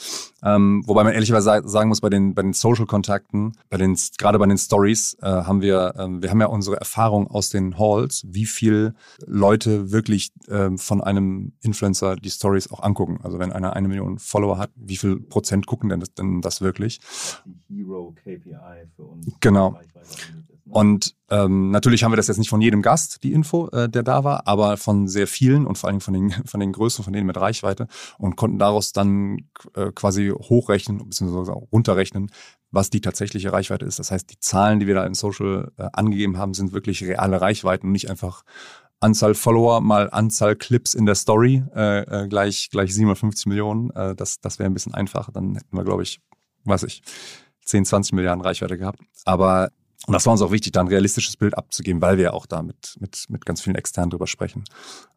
Ähm, wobei man ehrlicherweise sagen muss, bei den, bei den Social-Kontakten, bei den, gerade bei den Stories, äh, haben wir, ähm, wir haben ja unsere Erfahrung aus den Halls, wie viel Leute wirklich ähm, von einem Influencer die Stories auch angucken. Also wenn einer eine Million Follower hat, wie viel Prozent gucken denn das, denn das wirklich? Die Hero KPI für uns. Genau. Und ähm, natürlich haben wir das jetzt nicht von jedem Gast, die Info, äh, der da war, aber von sehr vielen und vor allem von den, von den größten, von denen mit Reichweite und konnten daraus dann äh, quasi hochrechnen bzw. runterrechnen, was die tatsächliche Reichweite ist. Das heißt, die Zahlen, die wir da in Social äh, angegeben haben, sind wirklich reale Reichweiten und nicht einfach Anzahl Follower mal Anzahl Clips in der Story äh, äh, gleich gleich 750 Millionen. Äh, das das wäre ein bisschen einfacher. Dann hätten wir, glaube ich, weiß ich, 10, 20 Milliarden Reichweite gehabt. Aber und das war uns auch wichtig, da ein realistisches Bild abzugeben, weil wir ja auch da mit, mit, mit ganz vielen externen drüber sprechen.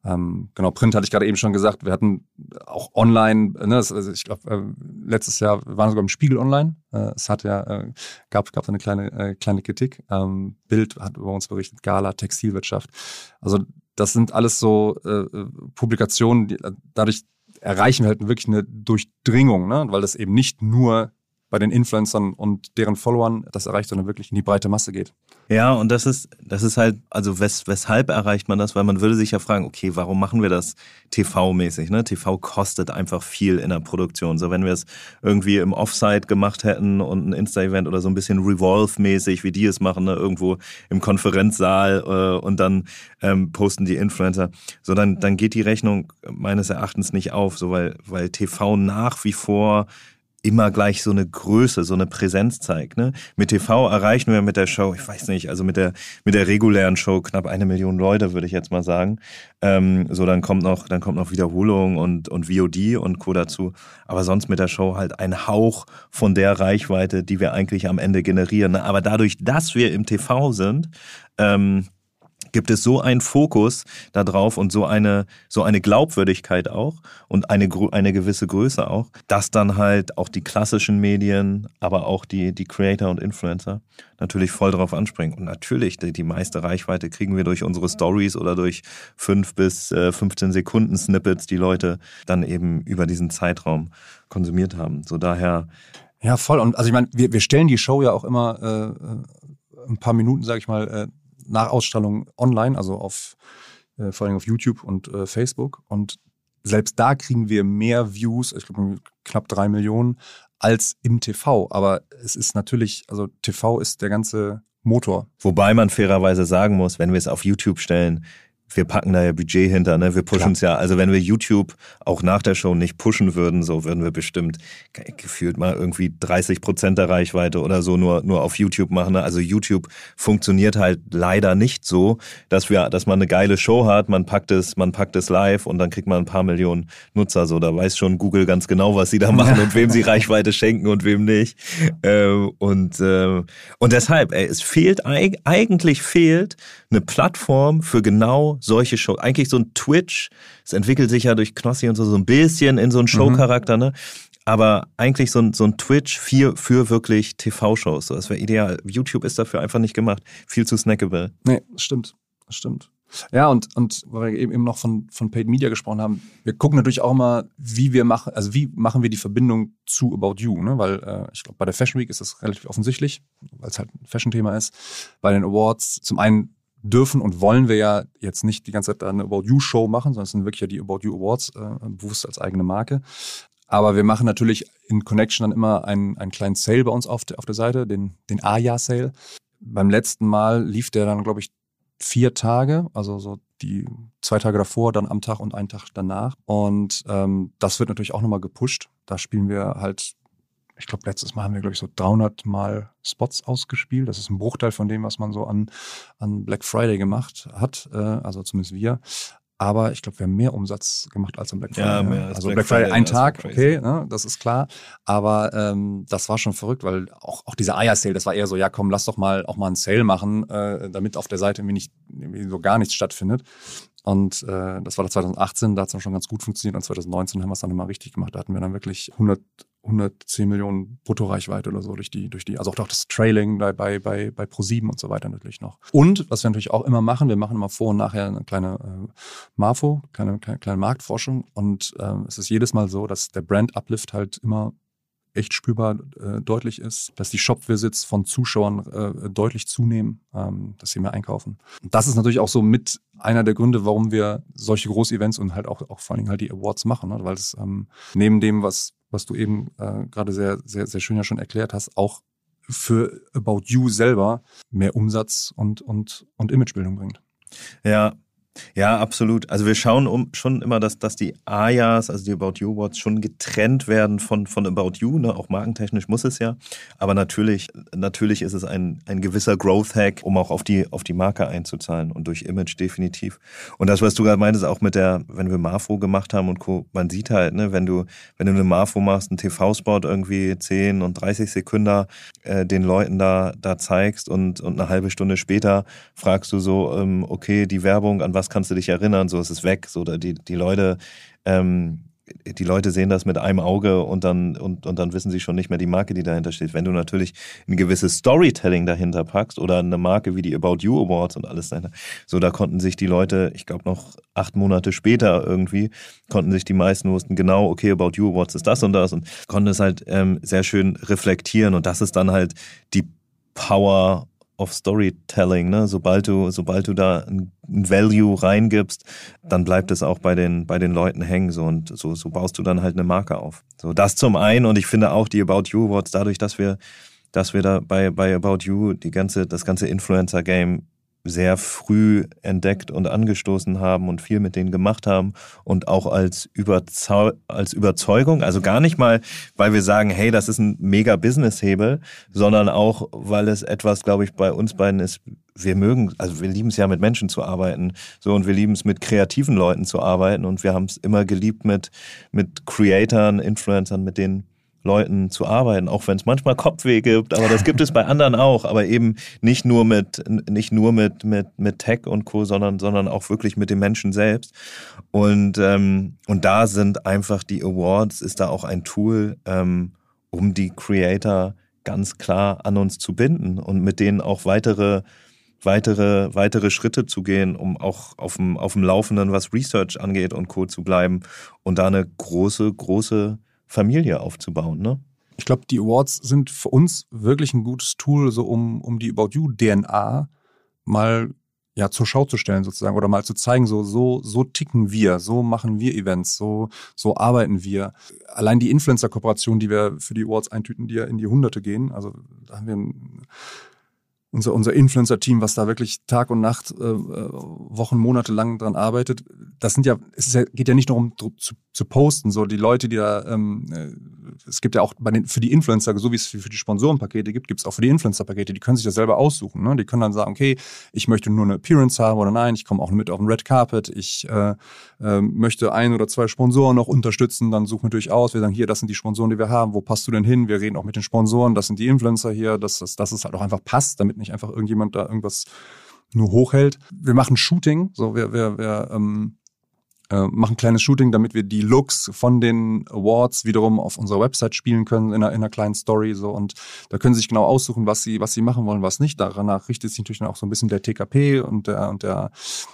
Ähm, genau, Print hatte ich gerade eben schon gesagt. Wir hatten auch online, ne, also ich glaube, äh, letztes Jahr waren wir sogar im Spiegel online. Äh, es hat ja, äh, gab, gab eine kleine, äh, kleine Kritik. Ähm, Bild hat über uns berichtet, Gala, Textilwirtschaft. Also das sind alles so äh, äh Publikationen, die, dadurch erreichen wir halt wirklich eine Durchdringung, ne? weil das eben nicht nur bei den Influencern und deren Followern das erreicht, sondern wirklich in die breite Masse geht. Ja, und das ist, das ist halt, also wes, weshalb erreicht man das? Weil man würde sich ja fragen, okay, warum machen wir das TV-mäßig? Ne? TV kostet einfach viel in der Produktion. So, wenn wir es irgendwie im Offsite gemacht hätten und ein Insta-Event oder so ein bisschen Revolve-mäßig, wie die es machen, ne? irgendwo im Konferenzsaal äh, und dann ähm, posten die Influencer, so dann, dann geht die Rechnung meines Erachtens nicht auf, so weil, weil TV nach wie vor immer gleich so eine Größe, so eine Präsenz zeigt. Ne? Mit TV erreichen wir mit der Show, ich weiß nicht, also mit der mit der regulären Show knapp eine Million Leute, würde ich jetzt mal sagen. Ähm, so dann kommt noch dann kommt noch Wiederholung und und VOD und Co dazu. Aber sonst mit der Show halt ein Hauch von der Reichweite, die wir eigentlich am Ende generieren. Ne? Aber dadurch, dass wir im TV sind, ähm, gibt es so einen Fokus darauf und so eine, so eine Glaubwürdigkeit auch und eine, eine gewisse Größe auch, dass dann halt auch die klassischen Medien, aber auch die, die Creator und Influencer natürlich voll drauf anspringen. Und natürlich, die, die meiste Reichweite kriegen wir durch unsere Stories oder durch fünf bis äh, 15 Sekunden Snippets, die Leute dann eben über diesen Zeitraum konsumiert haben. So daher. Ja, voll. Und also ich meine, wir, wir stellen die Show ja auch immer äh, äh ein paar Minuten, sage ich mal, äh, nach Ausstrahlung online, also auf äh, vor allem auf YouTube und äh, Facebook. Und selbst da kriegen wir mehr Views, ich glaube knapp drei Millionen, als im TV. Aber es ist natürlich, also TV ist der ganze Motor. Wobei man fairerweise sagen muss, wenn wir es auf YouTube stellen, wir packen da ja Budget hinter, ne? Wir pushen es ja. Also wenn wir YouTube auch nach der Show nicht pushen würden, so würden wir bestimmt gefühlt mal irgendwie 30 Prozent der Reichweite oder so nur, nur auf YouTube machen. Ne? Also YouTube funktioniert halt leider nicht so, dass wir, dass man eine geile Show hat, man packt es, man packt es live und dann kriegt man ein paar Millionen Nutzer. So, da weiß schon Google ganz genau, was sie da machen und wem sie Reichweite schenken und wem nicht. Ähm, und, äh, und deshalb, ey, es fehlt, eigentlich fehlt eine Plattform für genau solche Shows. Eigentlich so ein Twitch, es entwickelt sich ja durch Knossi und so, so ein bisschen in so einen mhm. Showcharakter, ne? Aber eigentlich so ein, so ein Twitch für, für wirklich TV-Shows. So, das wäre ideal. YouTube ist dafür einfach nicht gemacht. Viel zu snackable. Nee, stimmt. Das stimmt. Ja, und, und weil wir eben noch von, von Paid Media gesprochen haben, wir gucken natürlich auch mal, wie wir machen, also wie machen wir die Verbindung zu About You, ne? Weil äh, ich glaube, bei der Fashion Week ist das relativ offensichtlich, weil es halt ein Fashion-Thema ist. Bei den Awards, zum einen dürfen und wollen wir ja jetzt nicht die ganze Zeit eine About You Show machen, sondern es sind wirklich ja die About You Awards äh, bewusst als eigene Marke. Aber wir machen natürlich in Connection dann immer einen, einen kleinen Sale bei uns auf, der, auf der Seite, den, den Aya Sale. Beim letzten Mal lief der dann, glaube ich, vier Tage, also so die zwei Tage davor, dann am Tag und einen Tag danach. Und ähm, das wird natürlich auch nochmal gepusht. Da spielen wir halt ich glaube, letztes Mal haben wir, glaube ich, so 300 Mal Spots ausgespielt. Das ist ein Bruchteil von dem, was man so an, an Black Friday gemacht hat, äh, also zumindest wir. Aber ich glaube, wir haben mehr Umsatz gemacht als am Black Friday. Ja, mehr als also Black, Black Friday, Friday ein Tag, okay, ne, das ist klar. Aber ähm, das war schon verrückt, weil auch, auch dieser Eier-Sale, das war eher so, ja komm, lass doch mal auch mal einen Sale machen, äh, damit auf der Seite irgendwie nicht irgendwie so gar nichts stattfindet. Und äh, das war 2018, da hat es dann schon ganz gut funktioniert. Und 2019 haben wir es dann immer richtig gemacht. Da hatten wir dann wirklich 100, 110 Millionen Bruttoreichweite oder so durch die, durch die, also auch das Trailing bei, bei, bei, bei Pro7 und so weiter natürlich noch. Und was wir natürlich auch immer machen, wir machen immer vor und nachher eine kleine äh, Marfo, kleine, kleine, kleine Marktforschung. Und äh, es ist jedes Mal so, dass der Brand Uplift halt immer echt spürbar äh, deutlich ist, dass die Shop-Visits von Zuschauern äh, deutlich zunehmen, ähm, dass sie mehr einkaufen. Und das ist natürlich auch so mit einer der Gründe, warum wir solche Groß-Events und halt auch, auch vor allen Dingen halt die Awards machen, ne? weil es ähm, neben dem, was, was du eben äh, gerade sehr, sehr, sehr schön ja schon erklärt hast, auch für About You selber mehr Umsatz und, und, und Imagebildung bringt. Ja, ja, absolut. Also wir schauen um, schon immer, dass, dass die AYAs, also die About You Awards, schon getrennt werden von, von About You. Ne? Auch markentechnisch muss es ja. Aber natürlich, natürlich ist es ein, ein gewisser Growth-Hack, um auch auf die, auf die Marke einzuzahlen und durch Image definitiv. Und das, was du gerade meintest, auch mit der, wenn wir Marfo gemacht haben und Co., man sieht halt, ne, wenn du, wenn du eine Marfo machst, einen TV-Spot irgendwie 10 und 30 Sekunden äh, den Leuten da, da zeigst und, und eine halbe Stunde später fragst du so, ähm, okay, die Werbung, an was was kannst du dich erinnern, so ist es weg. So, die, die Leute, ähm, die Leute sehen das mit einem Auge und dann, und, und dann wissen sie schon nicht mehr die Marke, die dahinter steht. Wenn du natürlich ein gewisses Storytelling dahinter packst oder eine Marke wie die About You Awards und alles dahinter, so da konnten sich die Leute, ich glaube noch acht Monate später irgendwie, konnten sich die meisten wussten genau, okay, About You Awards ist das und das und konnten es halt ähm, sehr schön reflektieren und das ist dann halt die Power of Storytelling. Ne? Sobald du, sobald du da ein Value reingibst, dann bleibt es auch bei den, bei den Leuten hängen. So, und so, so baust du dann halt eine Marke auf. So, das zum einen. Und ich finde auch die About You Awards, dadurch, dass wir, dass wir da bei, bei About You die ganze, das ganze Influencer-Game sehr früh entdeckt und angestoßen haben und viel mit denen gemacht haben und auch als, Überzeu als Überzeugung, also gar nicht mal, weil wir sagen, hey, das ist ein mega Business-Hebel, sondern auch, weil es etwas, glaube ich, bei uns beiden ist, wir mögen, also wir lieben es ja mit Menschen zu arbeiten, so und wir lieben es mit kreativen Leuten zu arbeiten und wir haben es immer geliebt mit, mit Creatoren, Influencern, mit denen Leuten zu arbeiten, auch wenn es manchmal Kopfweh gibt, aber das gibt es bei anderen auch, aber eben nicht nur mit nicht nur mit mit mit Tech und Co, sondern sondern auch wirklich mit den Menschen selbst und ähm, und da sind einfach die Awards ist da auch ein Tool, ähm, um die Creator ganz klar an uns zu binden und mit denen auch weitere weitere, weitere Schritte zu gehen, um auch auf dem, auf dem Laufenden, was Research angeht und Co. zu bleiben und da eine große, große Familie aufzubauen. Ne? Ich glaube, die Awards sind für uns wirklich ein gutes Tool, so um, um die About You DNA mal ja zur Schau zu stellen sozusagen oder mal zu zeigen, so so so ticken wir, so machen wir Events, so so arbeiten wir. Allein die Influencer-Kooperation, die wir für die Awards eintüten, die ja in die Hunderte gehen, also da haben wir ein unser, unser Influencer-Team, was da wirklich Tag und Nacht, äh, äh, Wochen, Monate lang dran arbeitet, das sind ja, es ja, geht ja nicht nur um zu, zu posten, so die Leute, die da, ähm, äh, es gibt ja auch bei den, für die Influencer, so wie es für die Sponsorenpakete gibt, gibt es auch für die Influencer-Pakete, die können sich das selber aussuchen. Ne? Die können dann sagen, okay, ich möchte nur eine Appearance haben oder nein, ich komme auch mit auf den Red Carpet, ich äh, äh, möchte ein oder zwei Sponsoren noch unterstützen, dann suchen wir natürlich aus, wir sagen, hier, das sind die Sponsoren, die wir haben, wo passt du denn hin? Wir reden auch mit den Sponsoren, das sind die Influencer hier, dass, dass, dass es halt auch einfach passt, damit nicht einfach irgendjemand da irgendwas nur hochhält. Wir machen Shooting, so wir, wir, wir ähm, äh, machen kleines Shooting, damit wir die Looks von den Awards wiederum auf unserer Website spielen können in einer, in einer kleinen Story so und da können sie sich genau aussuchen, was sie was sie machen wollen, was nicht. Danach richtet sich natürlich dann auch so ein bisschen der TKP und der und der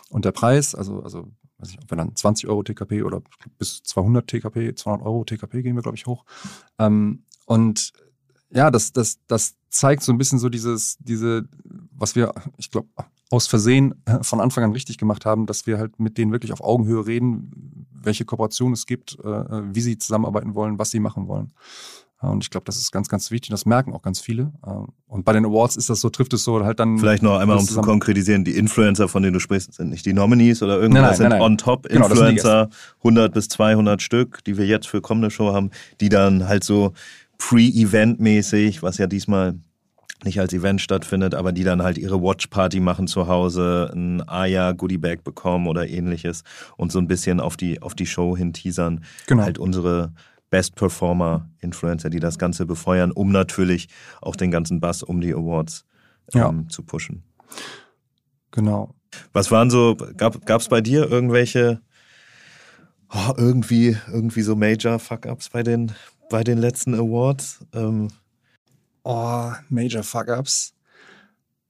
und der Preis. Also also weiß ich, ob wir dann 20 Euro TKP oder bis 200 TKP, 200 Euro TKP gehen wir glaube ich hoch. Ähm, und ja, das, das, das zeigt so ein bisschen so dieses, diese, was wir, ich glaube, aus Versehen äh, von Anfang an richtig gemacht haben, dass wir halt mit denen wirklich auf Augenhöhe reden, welche Kooperation es gibt, äh, äh, wie sie zusammenarbeiten wollen, was sie machen wollen. Und ich glaube, das ist ganz, ganz wichtig. Das merken auch ganz viele. Und bei den Awards ist das so, trifft es so halt dann. Vielleicht noch einmal, um zu konkretisieren, die Influencer, von denen du sprichst, sind nicht die Nominees oder irgendwas, sind on-top-Influencer, genau, 100 bis 200 Stück, die wir jetzt für kommende Show haben, die dann halt so pre-Event-mäßig, was ja diesmal nicht als Event stattfindet, aber die dann halt ihre Watch-Party machen zu Hause, ein Aya-Goodie-Bag bekommen oder ähnliches und so ein bisschen auf die, auf die Show hin teasern. Genau. Halt unsere Best-Performer-Influencer, die das Ganze befeuern, um natürlich auch den ganzen Bass um die Awards ähm, ja. zu pushen. Genau. Was waren so, gab es bei dir irgendwelche, oh, irgendwie, irgendwie so Major Fuck-Ups bei den, bei den letzten Awards? Ähm. Oh, Major Fuck-Ups.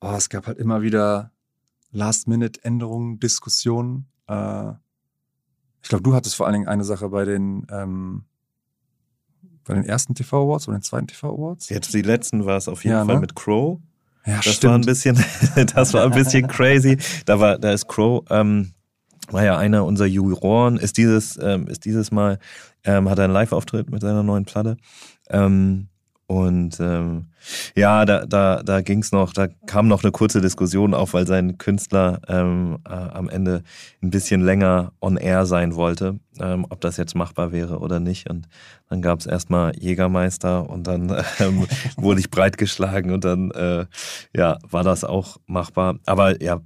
Oh, es gab halt immer wieder Last-Minute-Änderungen, Diskussionen. Äh, ich glaube, du hattest vor allen Dingen eine Sache bei den, ähm, bei den ersten TV Awards oder den zweiten TV Awards. Jetzt die letzten war es auf jeden Ja, Fall ne? mit Crow. Ja, Das war ein bisschen, das war ein bisschen crazy. Da war, da ist Crow, ähm, war ja einer unserer Juroren, ist dieses, ähm, ist dieses Mal, ähm, hat er einen Live-Auftritt mit seiner neuen Platte. Ähm, und ähm, ja, da, da, da ging's noch, da kam noch eine kurze Diskussion auf, weil sein Künstler ähm, äh, am Ende ein bisschen länger on air sein wollte, ähm, ob das jetzt machbar wäre oder nicht. Und dann gab's erstmal Jägermeister und dann ähm, wurde ich breitgeschlagen und dann äh, ja, war das auch machbar. Aber ja,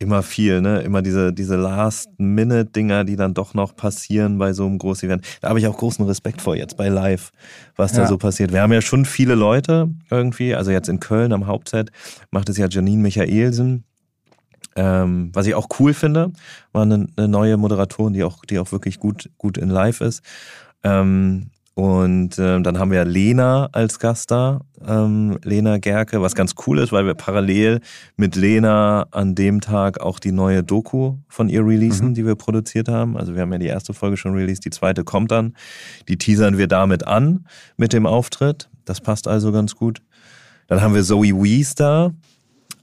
immer viel, ne? Immer diese, diese Last-Minute-Dinger, die dann doch noch passieren bei so einem großen Event. Da habe ich auch großen Respekt vor jetzt bei Live, was da Ja. so passiert. Wir haben ja schon viele Leute irgendwie, also jetzt in Köln am Hauptset macht es ja Janine Michaelsen. Ähm, was ich auch cool finde, war eine, eine neue Moderatorin, die auch, die auch wirklich gut, gut in Live ist. Ähm, und ähm, dann haben wir Lena als Gast da, ähm, Lena Gerke, was ganz cool ist, weil wir parallel mit Lena an dem Tag auch die neue Doku von ihr releasen, Mhm. die wir produziert haben. Also wir haben ja die erste Folge schon released, die zweite kommt dann. Die teasern wir damit an mit dem Auftritt. Das passt also ganz gut. Dann haben wir Zoe Wees da,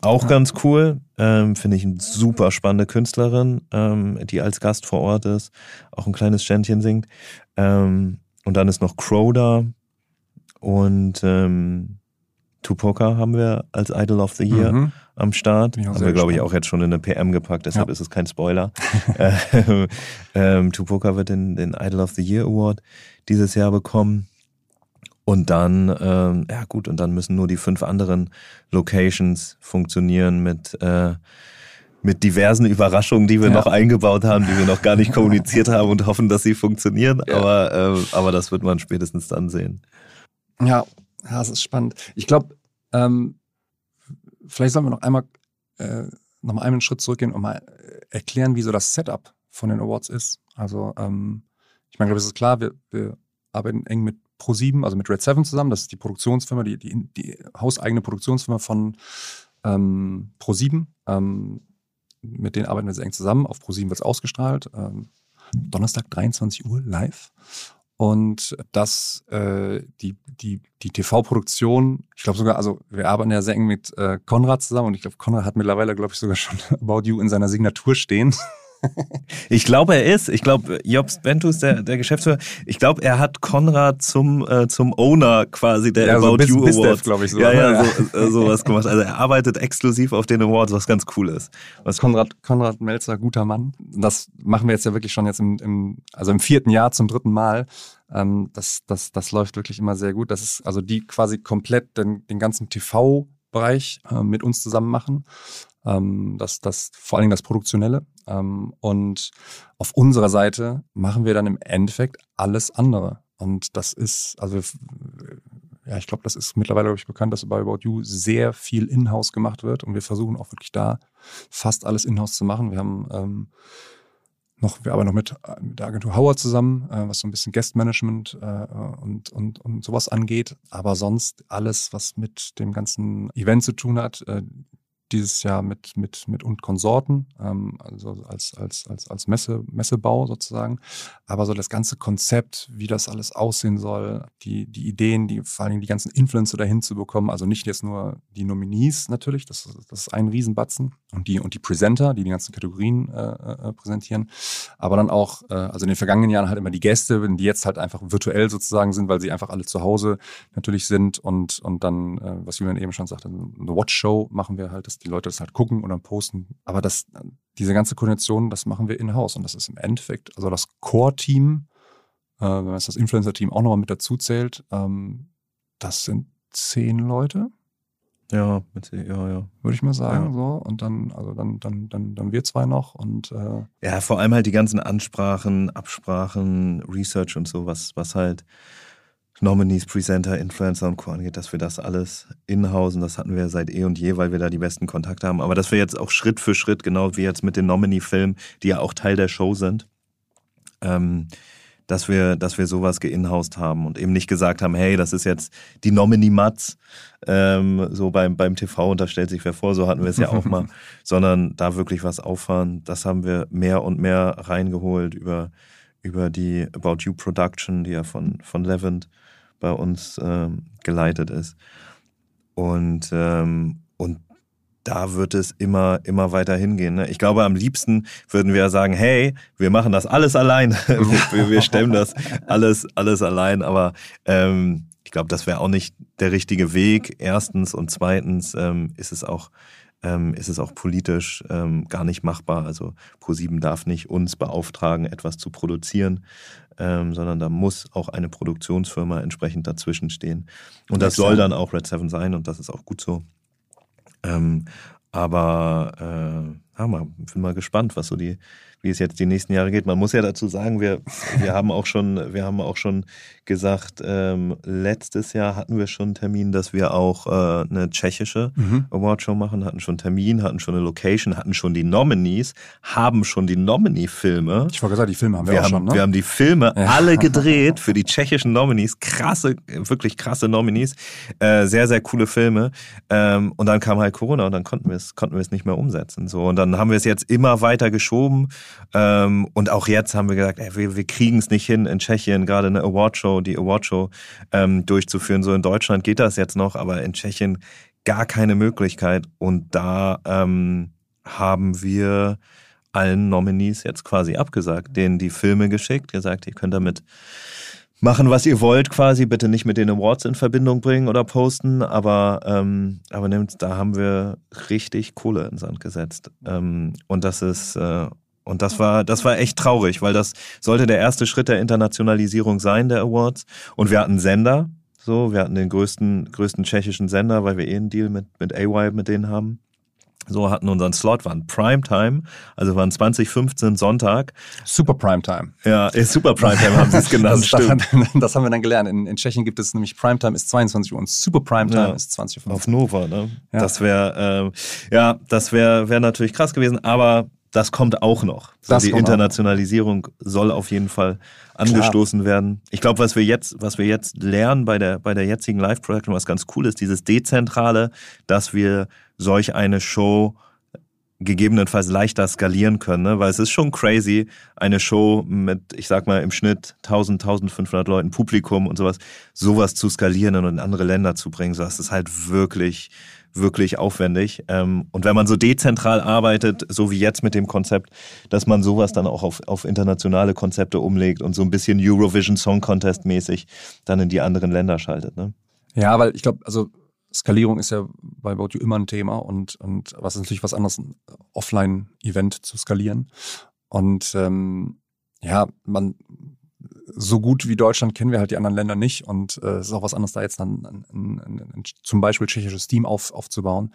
auch Ja. ganz cool. Ähm, Finde ich eine super spannende Künstlerin, ähm, die als Gast vor Ort ist, auch ein kleines Ständchen singt. Ähm, und dann ist noch Crow da und ähm, Tupoka haben wir als Idol of the Year Mhm. am Start. Haben wir, glaube ich, auch jetzt schon in eine PM gepackt, deshalb Ja. ist es kein Spoiler. ähm, ähm, Tupoka wird den, den Idol of the Year Award dieses Jahr bekommen. Und dann, ähm, ja gut, und dann müssen nur die fünf anderen Locations funktionieren mit, äh, mit diversen Überraschungen, die wir Ja. noch eingebaut haben, die wir noch gar nicht kommuniziert haben und hoffen, dass sie funktionieren. Ja. Aber, ähm, aber das wird man spätestens dann sehen. Ja, es ist spannend. Ich glaube, ähm, vielleicht sollen wir noch einmal äh, noch mal einen Schritt zurückgehen und mal äh, erklären, wie so das Setup von den Awards ist. Also, ähm, ich meine, glaube, es ist klar, wir, wir arbeiten eng mit Pro7, also mit Red Seven zusammen. Das ist die Produktionsfirma, die, die, die hauseigene Produktionsfirma von ähm, Pro7. Ähm, mit denen arbeiten wir sehr eng zusammen. Auf Pro7 wird es ausgestrahlt. Ähm, Donnerstag 23 Uhr live. Und das, äh, die, die, die TV-Produktion, ich glaube sogar, also wir arbeiten ja sehr eng mit äh, Konrad zusammen und ich glaube, Konrad hat mittlerweile, glaube ich, sogar schon About You in seiner Signatur stehen. Ich glaube, er ist. Ich glaube, Jobs Bentus, der, der Geschäftsführer, ich glaube, er hat Konrad zum, äh, zum Owner quasi der Ja, so About Biz- You Bizdev, Awards. glaub ich, so, Ja, ja, so, äh, sowas gemacht. Also er arbeitet exklusiv auf den Awards, was ganz cool ist. Was Konrad, Konrad Melzer, guter Mann. Das machen wir jetzt ja wirklich schon jetzt im, im also im vierten Jahr zum dritten Mal. Ähm, das, das, das läuft wirklich immer sehr gut. Das ist also die quasi komplett den, den ganzen TV-Bereich äh, mit uns zusammen machen. Ähm, das, das, vor allen Dingen das Produktionelle. Ähm, und auf unserer Seite machen wir dann im Endeffekt alles andere. Und das ist, also ja, ich glaube, das ist mittlerweile, glaube ich, bekannt, dass bei About You sehr viel in-house gemacht wird. Und wir versuchen auch wirklich da fast alles in-house zu machen. Wir haben ähm, noch, wir arbeiten noch mit, äh, mit der Agentur Howard zusammen, äh, was so ein bisschen Guest-Management äh, und, und, und sowas angeht. Aber sonst alles, was mit dem ganzen Event zu tun hat, äh, dieses Jahr mit, mit, mit und Konsorten, ähm, also als, als, als, als Messe, Messebau sozusagen. Aber so das ganze Konzept, wie das alles aussehen soll, die, die Ideen, die, vor Dingen die ganzen Influencer dahin zu bekommen, also nicht jetzt nur die Nominees natürlich, das, das ist ein Riesenbatzen und die, und die Presenter, die die ganzen Kategorien äh, äh, präsentieren, aber dann auch, äh, also in den vergangenen Jahren halt immer die Gäste, die jetzt halt einfach virtuell sozusagen sind, weil sie einfach alle zu Hause natürlich sind und, und dann, äh, was Julian eben schon sagte, eine Watch-Show machen wir halt, dass die Leute das halt gucken und dann posten. Aber das, diese ganze Koordination, das machen wir in-house und das ist im Endeffekt, also das Core-Team, äh, wenn man jetzt das Influencer-Team auch nochmal mit dazu zählt, ähm, das sind zehn Leute, Ja, mit, ja, ja. würde ich mal sagen. Ja. So. Und dann, also dann, dann, dann, dann wir zwei noch und äh, Ja, vor allem halt die ganzen Ansprachen, Absprachen, Research und so, was, was halt Nominees, Presenter, Influencer und Co. angeht, dass wir das alles inhausen. Das hatten wir seit eh und je, weil wir da die besten Kontakte haben. Aber dass wir jetzt auch Schritt für Schritt, genau wie jetzt mit den Nominee-Filmen, die ja auch Teil der Show sind, ähm, dass wir, dass wir sowas geinhaust haben und eben nicht gesagt haben, hey, das ist jetzt die Nominee Matz, ähm, so beim, beim TV und da stellt sich wer vor, so hatten wir es ja auch mal, sondern da wirklich was auffahren. Das haben wir mehr und mehr reingeholt über, über die About You Production, die ja von, von Levent bei uns ähm, geleitet ist. Und, ähm, und da wird es immer, immer weiter hingehen. Ne? Ich glaube, am liebsten würden wir sagen, hey, wir machen das alles allein. wir, wir stemmen das alles, alles allein. Aber ähm, ich glaube, das wäre auch nicht der richtige Weg. Erstens und zweitens ähm, ist es auch ähm, ist es auch politisch ähm, gar nicht machbar. Also ProSieben darf nicht uns beauftragen, etwas zu produzieren, ähm, sondern da muss auch eine Produktionsfirma entsprechend dazwischen stehen. Und das soll dann auch Red Seven sein und das ist auch gut so. Ähm, aber äh, ja, mal, bin mal gespannt, was so die, wie es jetzt die nächsten Jahre geht. Man muss ja dazu sagen, wir, wir haben auch schon, wir haben auch schon gesagt, ähm, letztes Jahr hatten wir schon einen Termin, dass wir auch äh, eine tschechische mhm. Awardshow machen, hatten schon einen Termin, hatten schon eine Location, hatten schon die Nominees, haben schon die Nominee-Filme. Ich wollte gesagt, die Filme haben wir, wir auch haben, schon, ne? Wir haben die Filme ja. alle gedreht für die tschechischen Nominees. Krasse, wirklich krasse Nominees. Äh, sehr, sehr coole Filme. Ähm, und dann kam halt Corona und dann konnten wir es, konnten wir es nicht mehr umsetzen. So. Und dann haben wir es jetzt immer weiter geschoben. Ähm, und auch jetzt haben wir gesagt, ey, wir, wir kriegen es nicht hin, in Tschechien gerade eine Awardshow, die Awardshow ähm, durchzuführen. So in Deutschland geht das jetzt noch, aber in Tschechien gar keine Möglichkeit. Und da ähm, haben wir allen Nominees jetzt quasi abgesagt, denen die Filme geschickt, gesagt, ihr könnt damit machen, was ihr wollt, quasi. Bitte nicht mit den Awards in Verbindung bringen oder posten, aber, ähm, aber nehmt, da haben wir richtig Kohle in Sand gesetzt. Ähm, und das ist, äh, und das war, das war echt traurig, weil das sollte der erste Schritt der Internationalisierung sein, der Awards. Und wir hatten Sender, so, wir hatten den größten, größten tschechischen Sender, weil wir eh einen Deal mit, mit AY mit denen haben. So hatten unseren Slot, waren Primetime, also waren 2015 Sonntag. Super Primetime. Ja, Super Primetime haben sie es genannt, das, stimmt. Das, haben wir dann gelernt. In, in, Tschechien gibt es nämlich Primetime ist 22 Uhr und Super Primetime ja, ist 20 Uhr. Auf Nova, ne? Ja. Das wäre, äh, ja, das wäre wär natürlich krass gewesen, aber das kommt auch noch. So die Internationalisierung auch. soll auf jeden Fall angestoßen Klar. werden. Ich glaube, was wir jetzt, was wir jetzt lernen bei der, bei der jetzigen Live-Production, was ganz cool ist, dieses Dezentrale, dass wir solch eine Show gegebenenfalls leichter skalieren können, ne? weil es ist schon crazy, eine Show mit, ich sag mal, im Schnitt 1000, 1500 Leuten Publikum und sowas, sowas zu skalieren und in andere Länder zu bringen, so das ist halt wirklich wirklich aufwendig. Ähm, und wenn man so dezentral arbeitet, so wie jetzt mit dem Konzept, dass man sowas dann auch auf, auf internationale Konzepte umlegt und so ein bisschen Eurovision Song Contest mäßig dann in die anderen Länder schaltet. Ne? Ja, weil ich glaube, also Skalierung ist ja bei About You immer ein Thema und, und was ist natürlich was anderes, ein Offline-Event zu skalieren. Und ähm, ja, man so gut wie Deutschland kennen wir halt die anderen Länder nicht und äh, es ist auch was anderes, da jetzt dann ein, ein, ein, zum Beispiel tschechisches Team auf, aufzubauen.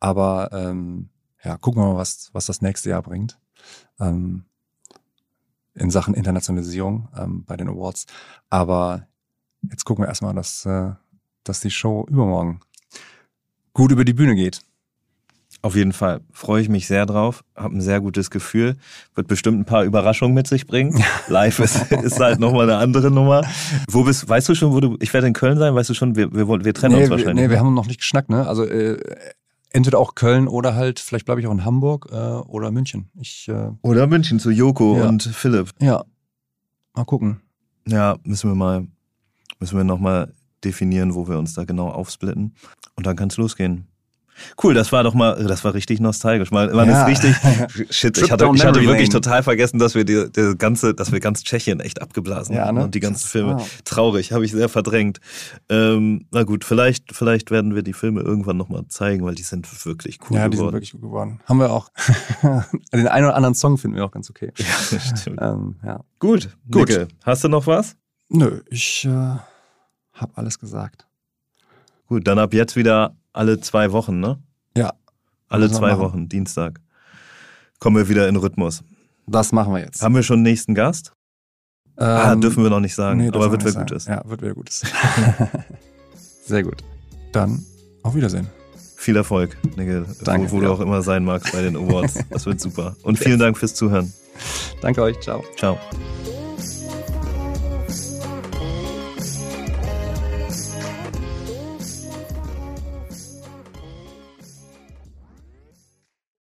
Aber ähm, ja, gucken wir mal, was, was das nächste Jahr bringt. Ähm, in Sachen Internationalisierung ähm, bei den Awards. Aber jetzt gucken wir erstmal, dass, äh, dass die Show übermorgen gut über die Bühne geht. Auf jeden Fall freue ich mich sehr drauf, habe ein sehr gutes Gefühl, wird bestimmt ein paar Überraschungen mit sich bringen. Live ist, ist halt nochmal eine andere Nummer. Wo bist, weißt du schon, wo du, ich werde in Köln sein, weißt du schon, wir, wir, wir trennen nee, uns wahrscheinlich. Nee, wir haben noch nicht geschnackt, ne? Also äh, entweder auch Köln oder halt, vielleicht bleibe ich auch in Hamburg äh, oder München. Ich, äh, oder München zu Joko ja. und Philipp. Ja, mal gucken. Ja, müssen wir mal, müssen wir nochmal definieren, wo wir uns da genau aufsplitten. Und dann kann es losgehen. Cool, das war doch mal, das war richtig nostalgisch. Mal, man ja. ist richtig, shit, ich hatte, ich hatte wirklich total vergessen, dass wir die, die ganze, dass wir ganz Tschechien echt abgeblasen ja, haben ne? und die ganzen Filme. Ah. Traurig, habe ich sehr verdrängt. Ähm, na gut, vielleicht, vielleicht werden wir die Filme irgendwann nochmal zeigen, weil die sind wirklich cool ja, geworden. Ja, die sind wirklich gut geworden. Haben wir auch. Den einen oder anderen Song finden wir auch ganz okay. Ja, stimmt. Ähm, ja. Gut, gut. Nicke, hast du noch was? Nö, ich äh, habe alles gesagt. Gut, dann ab jetzt wieder alle zwei Wochen, ne? Ja. Alle zwei Wochen, Dienstag. Kommen wir wieder in Rhythmus. Das machen wir jetzt. Haben wir schon einen nächsten Gast? ah, Ähm, dürfen wir noch nicht sagen, nee, aber wird wir wer Gutes. Ja, wird wer Gutes. Sehr gut. Dann auf Wiedersehen. Viel Erfolg, Nigel, Danke, wo, wo du auch immer sein magst bei den Awards. Das wird super. Und vielen Dank fürs Zuhören. Danke euch. Ciao. Ciao.